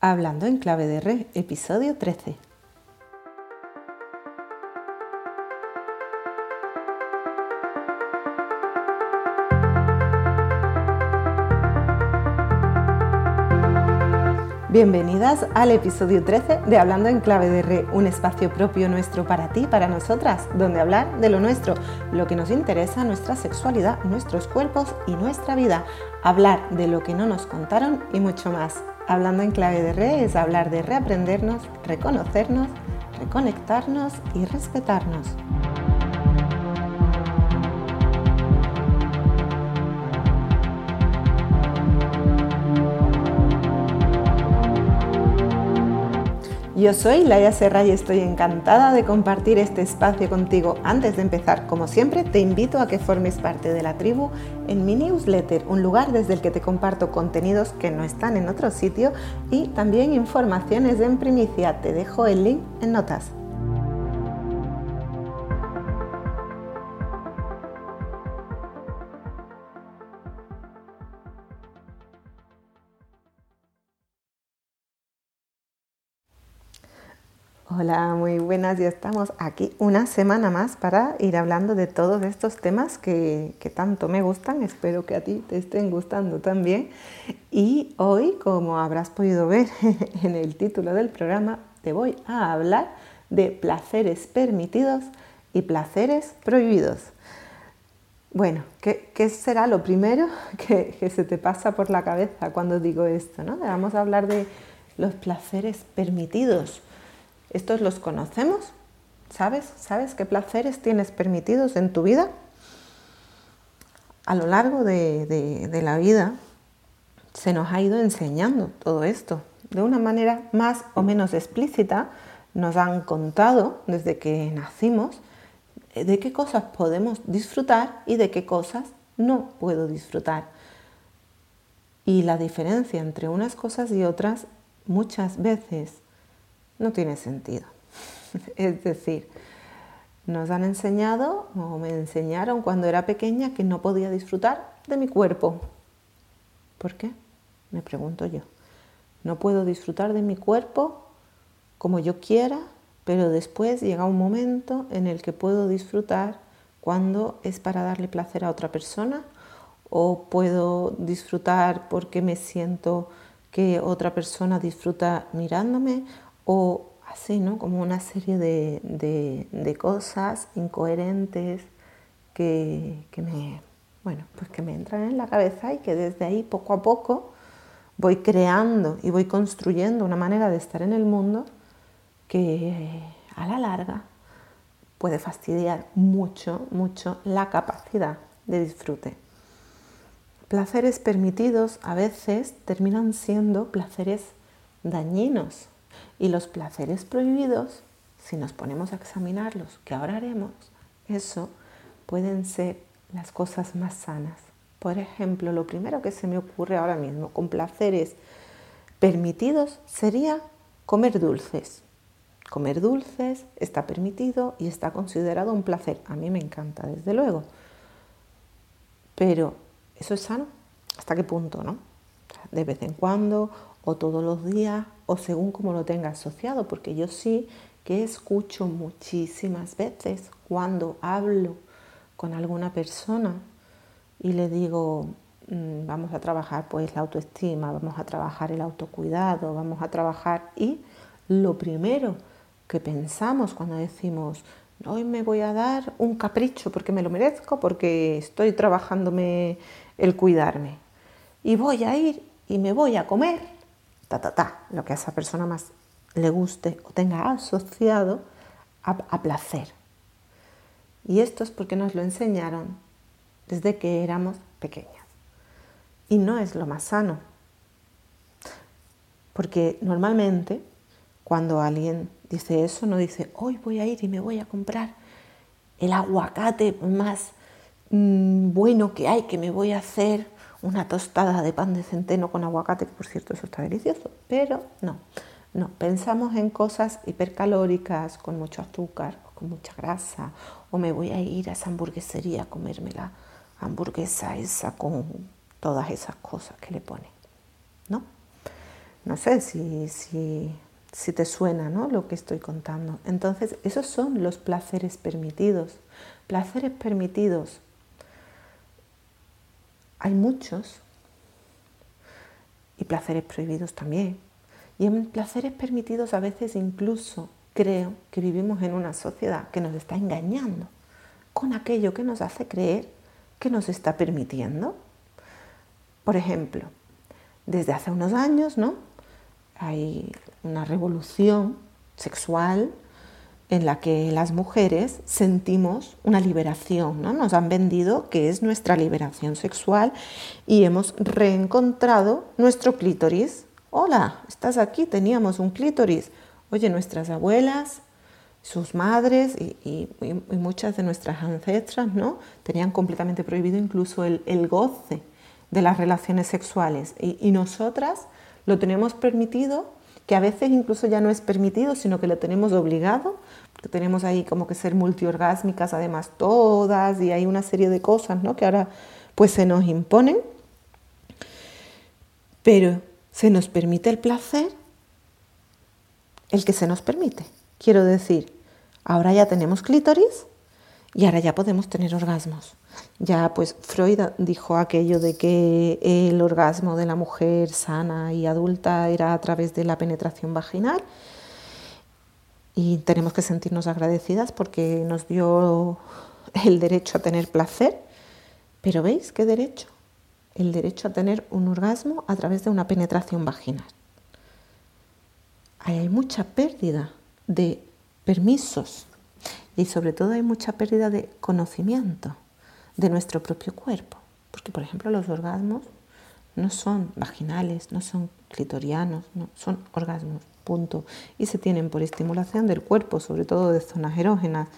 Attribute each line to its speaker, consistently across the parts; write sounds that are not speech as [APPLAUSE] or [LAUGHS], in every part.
Speaker 1: Hablando en clave de re, episodio 13. Bienvenidas al episodio 13 de Hablando en clave de re, un espacio propio nuestro para ti, para nosotras, donde hablar de lo nuestro, lo que nos interesa, nuestra sexualidad, nuestros cuerpos y nuestra vida, hablar de lo que no nos contaron y mucho más. Hablando en clave de re es hablar de reaprendernos, reconocernos, reconectarnos y respetarnos. Yo soy Laia Serra y estoy encantada de compartir este espacio contigo. Antes de empezar, como siempre, te invito a que formes parte de la tribu en mi newsletter, un lugar desde el que te comparto contenidos que no están en otro sitio y también informaciones en primicia. Te dejo el link en notas. Hola, muy buenas. Ya estamos aquí una semana más para ir hablando de todos estos temas que, tanto me gustan. Espero que a ti te estén gustando también. Y hoy, como habrás podido ver [LAUGHS] en el título del programa, te voy a hablar de placeres permitidos y placeres prohibidos. Bueno, ¿qué, será lo primero [LAUGHS] que, que, se te pasa por la cabeza cuando digo esto? ¿no? Vamos a hablar de los placeres permitidos estos los conocemos. ¿Sabes? ¿Sabes qué placeres tienes permitidos en tu vida? A lo largo de, la vida se nos ha ido enseñando todo esto. De una manera más o menos explícita nos han contado desde que nacimos de qué cosas podemos disfrutar y de qué cosas no puedo disfrutar. Y la diferencia entre unas cosas y otras muchas veces no tiene sentido. [LAUGHS] es decir, nos han enseñado o me enseñaron cuando era pequeña que no podía disfrutar de mi cuerpo. ¿Por qué? Me pregunto yo. No puedo disfrutar de mi cuerpo como yo quiera, pero después llega un momento en el que puedo disfrutar cuando es para darle placer a otra persona o puedo disfrutar porque me siento que otra persona disfruta mirándome o así, ¿no? Como una serie de, cosas incoherentes que, me, bueno, pues que me entran en la cabeza y que desde ahí poco a poco voy creando y voy construyendo una manera de estar en el mundo que a la larga puede fastidiar mucho, mucho la capacidad de disfrute. Placeres permitidos a veces terminan siendo placeres dañinos y los placeres prohibidos, si nos ponemos a examinarlos, que ahora haremos, eso pueden ser las cosas más sanas. Por ejemplo, lo primero que se me ocurre ahora mismo con placeres permitidos sería comer dulces. Comer dulces está permitido y está considerado un placer. A mí me encanta, desde luego. Pero, ¿eso es sano? ¿Hasta qué punto, no? De vez en cuando o todos los días o según como lo tenga asociado, porque yo sí que escucho muchísimas veces cuando hablo con alguna persona y le digo, mm, vamos a trabajar pues la autoestima, vamos a trabajar el autocuidado, vamos a trabajar y lo primero que pensamos cuando decimos, hoy me voy a dar un capricho porque me lo merezco, porque estoy trabajándome el cuidarme y voy a ir y me voy a comer ta, ta, lo que a esa persona más le guste o tenga asociado a, placer. Y esto es porque nos lo enseñaron desde que éramos pequeñas. Y no es lo más sano. Porque normalmente cuando alguien dice eso, no dice, hoy voy a ir y me voy a comprar el aguacate más mm, bueno que hay, que me voy a hacer una tostada de pan de centeno con aguacate, que por cierto eso está delicioso, pero no, no, pensamos en cosas hipercalóricas, con mucho azúcar, con mucha grasa, o me voy a ir a esa hamburguesería a comerme la hamburguesa esa con todas esas cosas que le ponen, ¿no? No sé si, si, si te suena ¿no? lo que estoy contando. Entonces, esos son los placeres permitidos. Placeres permitidos. Hay muchos. Y placeres prohibidos también. Y en placeres permitidos a veces incluso creo que vivimos en una sociedad que nos está engañando con aquello que nos hace creer que nos está permitiendo. Por ejemplo, desde hace unos años, ¿no? Hay una revolución sexual en la que las mujeres sentimos una liberación, ¿no? Nos han vendido que es nuestra liberación sexual y hemos reencontrado nuestro clítoris. Hola, estás aquí, teníamos un clítoris. Oye, nuestras abuelas, sus madres y, muchas de nuestras ancestras ¿no? tenían completamente prohibido incluso el, goce de las relaciones sexuales. Y, nosotras lo tenemos permitido, que a veces incluso ya no es permitido, sino que lo tenemos obligado, que tenemos ahí como que ser multiorgásmicas además todas y hay una serie de cosas ¿no? que ahora pues se nos imponen. Pero se nos permite el placer el que se nos permite. Quiero decir, ahora ya tenemos clítoris y ahora ya podemos tener orgasmos. Ya pues Freud dijo aquello de que el orgasmo de la mujer sana y adulta era a través de la penetración vaginal y tenemos que sentirnos agradecidas porque nos dio el derecho a tener placer. Pero ¿veis qué derecho? El derecho a tener un orgasmo a través de una penetración vaginal hay mucha pérdida de permisos y sobre todo hay mucha pérdida de conocimiento de nuestro propio cuerpo. Porque, por ejemplo, los orgasmos no son vaginales, no son clitorianos, no, son orgasmos, punto. Y se tienen por estimulación del cuerpo, sobre todo de zonas erógenas,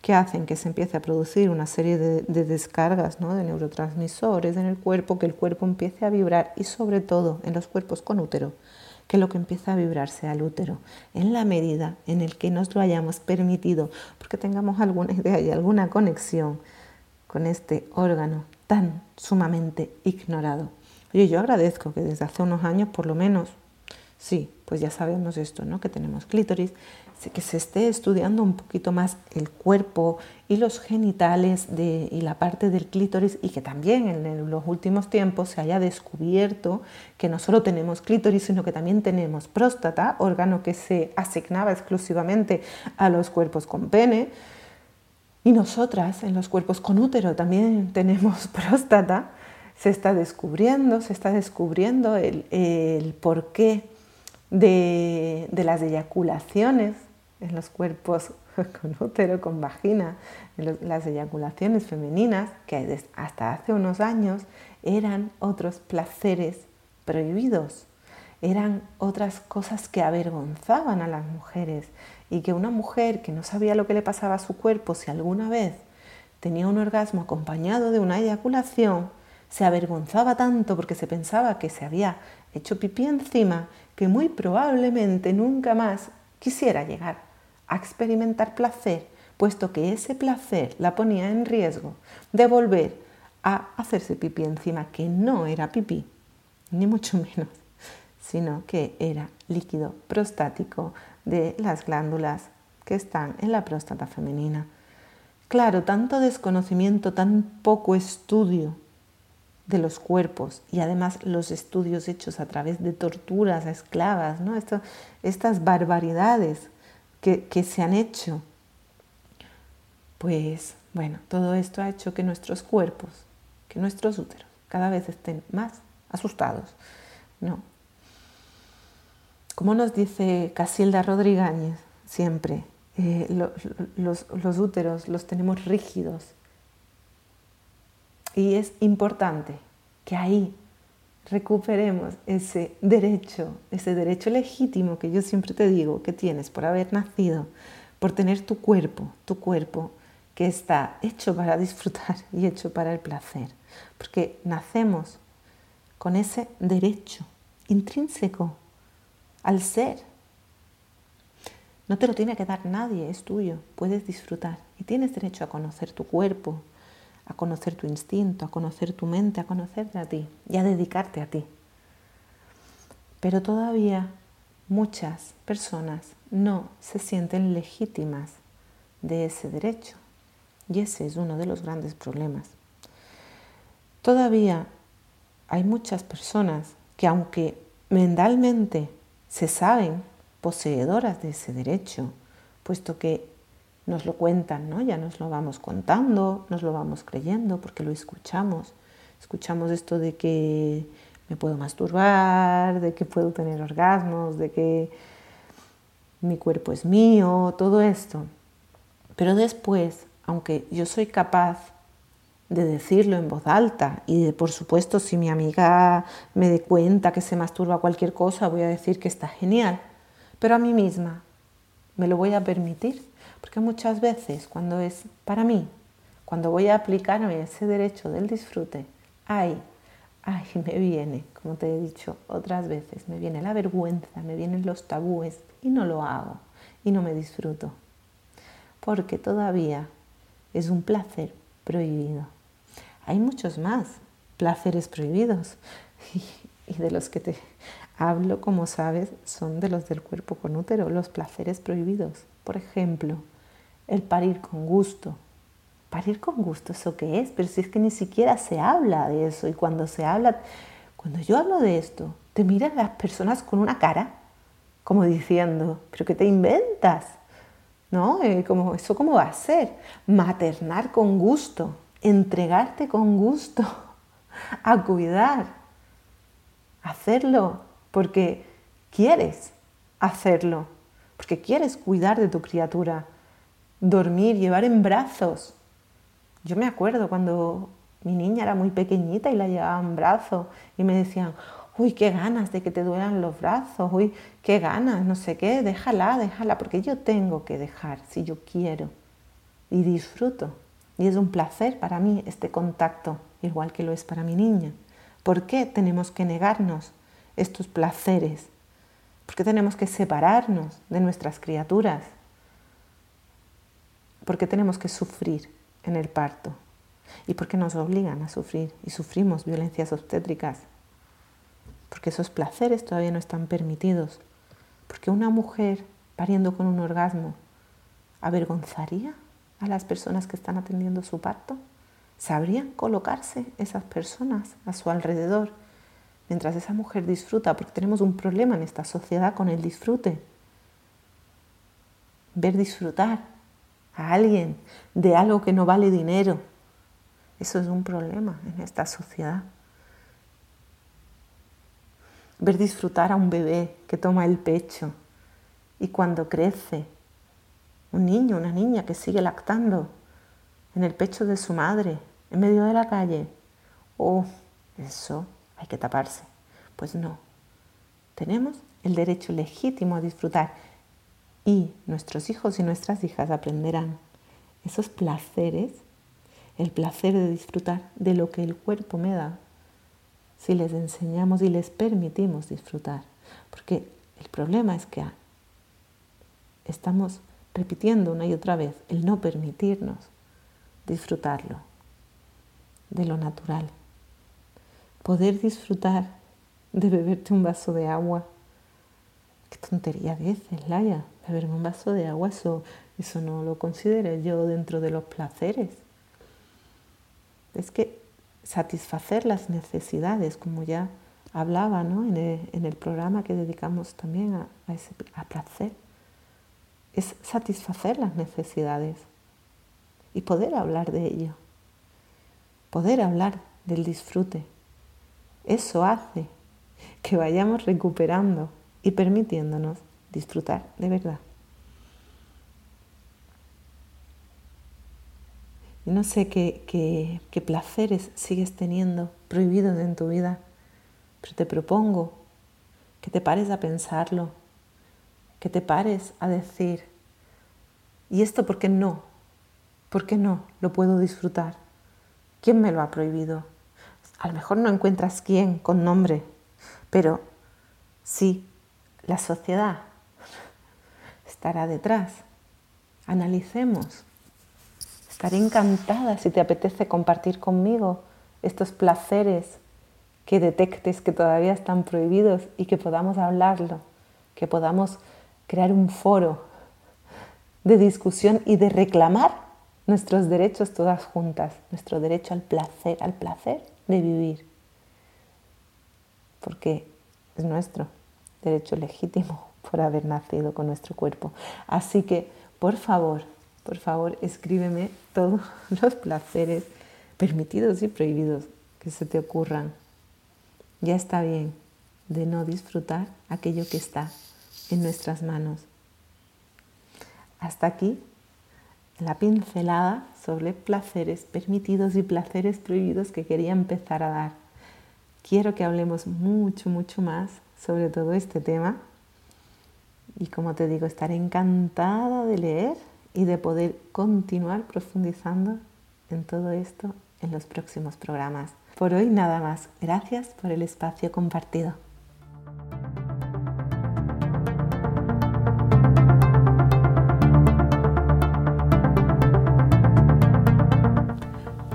Speaker 1: que hacen que se empiece a producir una serie de, de descargas ¿no? de neurotransmisores en el cuerpo, que el cuerpo empiece a vibrar y sobre todo en los cuerpos con útero que lo que empieza a vibrarse al útero, en la medida en el que nos lo hayamos permitido, porque tengamos alguna idea y alguna conexión con este órgano tan sumamente ignorado. Oye, yo agradezco que desde hace unos años, por lo menos, sí, pues ya sabemos esto, ¿no? Que tenemos clítoris, que se esté estudiando un poquito más el cuerpo y los genitales y la parte del clítoris y que también en los últimos tiempos se haya descubierto que no solo tenemos clítoris, sino que también tenemos próstata, órgano que se asignaba exclusivamente a los cuerpos con pene. Y nosotras en los cuerpos con útero también [LAUGHS] tenemos próstata. Se está descubriendo, se está descubriendo el, el porqué de, las eyaculaciones en los cuerpos [LAUGHS] con útero, con vagina, las eyaculaciones femeninas, que hasta hace unos años eran otros placeres prohibidos, eran otras cosas que avergonzaban a las mujeres y que una mujer que no sabía lo que le pasaba a su cuerpo si alguna vez tenía un orgasmo acompañado de una eyaculación, se avergonzaba tanto porque se pensaba que se había hecho pipí encima que muy probablemente nunca más quisiera llegar a experimentar placer, puesto que ese placer la ponía en riesgo de volver a hacerse pipí encima, que no era pipí, ni mucho [LAUGHS] menos, sino que era líquido prostático de las glándulas que están en la próstata femenina. Claro, tanto desconocimiento, tan poco estudio de los cuerpos y además los estudios hechos a través de torturas a esclavas, ¿no? estas barbaridades que, se han hecho. Pues bueno, todo esto ha hecho que nuestros cuerpos, que nuestros úteros cada vez estén más asustados. No. Como nos dice Casilda Rodríguez siempre, eh, los, los úteros los tenemos rígidos. Y es importante que ahí recuperemos ese derecho, ese derecho legítimo que yo siempre te digo que tienes por haber nacido, por tener tu cuerpo, tu cuerpo que está hecho para [LAUGHS] disfrutar y hecho para el placer, porque nacemos con ese derecho intrínseco al ser. No te lo tiene que dar nadie, es tuyo, puedes disfrutar y tienes derecho a conocer tu cuerpo, a conocer tu instinto, a conocer tu mente, a conocerte a ti y a dedicarte a ti. Pero todavía muchas personas no se sienten legítimas de ese derecho. Y ese es uno de los grandes problemas. Todavía hay muchas personas que aunque mentalmente se saben poseedoras de ese derecho, puesto que nos lo cuentan, ¿no? Ya nos lo vamos contando, nos lo vamos creyendo porque lo escuchamos. Escuchamos esto de que me puedo masturbar, de que puedo tener orgasmos, de que mi cuerpo es mío, todo esto. Pero después, aunque yo soy capaz de decirlo en voz alta y de, por supuesto si mi amiga me dé cuenta que se masturba cualquier cosa voy a decir que está genial, pero a mí misma me lo voy a permitir, porque muchas veces cuando es para mí, cuando voy a aplicarme ese derecho del disfrute, ay, ay, [LAUGHS] me viene, como te he dicho otras veces, me viene la vergüenza, me vienen los tabúes y no lo hago y no me disfruto, porque todavía es un placer prohibido. Hay muchos más placeres prohibidos [LAUGHS] y de los que te hablo, como sabes, son de los del cuerpo con útero, los placeres prohibidos. Por ejemplo, el parir con gusto. Parir con gusto, ¿eso qué es? Pero si es que ni siquiera se habla de eso y cuando se habla, cuando yo hablo de esto, te miran las personas con una cara como diciendo, pero ¿qué te inventas? ¿No? Eh, como, ¿Eso cómo va a ser? Maternar con gusto entregarte con gusto [LAUGHS] a cuidar, hacerlo porque quieres hacerlo, porque quieres cuidar de tu criatura, dormir, llevar en brazos. Yo me acuerdo cuando mi niña era muy pequeñita y la llevaba en brazos y me decían, uy, qué ganas de que te duelan los brazos, uy, qué ganas, no sé qué, déjala, déjala, porque yo tengo que dejar si yo quiero y disfruto. Y es un placer para mí este contacto, igual que lo es para mi niña. ¿Por qué tenemos que negarnos estos placeres? ¿Por qué tenemos que separarnos de nuestras criaturas? ¿Por qué tenemos que sufrir en el parto? ¿Y por qué nos obligan a sufrir y sufrimos violencias obstétricas? Porque esos placeres todavía no están permitidos. Porque una mujer pariendo con un orgasmo avergonzaría a las personas que están atendiendo su parto? ¿Sabrían colocarse esas personas a su alrededor mientras esa mujer disfruta? Porque tenemos un problema en esta sociedad con el disfrute. Ver disfrutar a alguien de algo que no vale dinero. Eso es un problema en esta sociedad. Ver disfrutar a un bebé que toma el pecho y cuando crece un niño, una niña que sigue lactando en el pecho de su madre, en medio de la calle. Oh, eso hay que taparse. Pues no. Tenemos el derecho legítimo a disfrutar y nuestros hijos y nuestras hijas aprenderán esos placeres, el placer de disfrutar de lo que el cuerpo me da, si les enseñamos y les permitimos disfrutar. Porque el problema es que estamos repitiendo una y otra vez el no permitirnos disfrutarlo de lo natural. Poder disfrutar de beberte un vaso de agua. Qué tontería dices, Laia. Beberme un vaso de agua, eso, eso no lo considero yo dentro de los placeres. Es que satisfacer las necesidades, como ya hablaba ¿no? en, el, programa que dedicamos también a, a placer es satisfacer las necesidades y poder hablar de ello, poder hablar del disfrute. Eso hace que vayamos recuperando y permitiéndonos disfrutar de verdad. Y no sé qué, qué, placeres sigues teniendo prohibidos en tu vida, pero te propongo que te pares a pensarlo que te pares a decir, ¿y esto por qué no? ¿Por qué no lo puedo disfrutar? ¿Quién me lo ha prohibido? A lo mejor no encuentras quién con nombre, pero sí, la sociedad estará detrás. Analicemos. Estaré encantada si te apetece compartir conmigo estos placeres que detectes que todavía están prohibidos y que podamos hablarlo, que podamos crear un foro de discusión y de reclamar nuestros derechos todas juntas, nuestro derecho al placer, al placer de vivir, porque es nuestro derecho legítimo por haber nacido con nuestro cuerpo. Así que, por favor, por favor, escríbeme todos [LAUGHS] los placeres permitidos y prohibidos que se te ocurran. Ya está bien de no disfrutar aquello que está en nuestras manos. Hasta aquí la pincelada sobre placeres permitidos y placeres prohibidos que quería empezar a dar. Quiero que hablemos mucho, mucho más sobre todo este tema y como te digo, estaré encantada de leer y de poder continuar profundizando en todo esto en los próximos programas. Por hoy nada más. Gracias por el espacio compartido.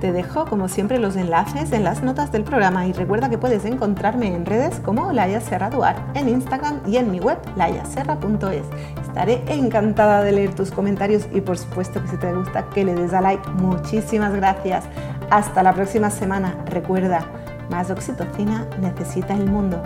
Speaker 1: Te dejo, como siempre, los enlaces en las notas del programa y recuerda que puedes encontrarme en redes como Laia Serra en Instagram y en mi web layaserra.es. Estaré encantada de leer tus comentarios y por supuesto que si te gusta que le des a like. Muchísimas gracias. Hasta la próxima semana. Recuerda, más oxitocina necesita el mundo.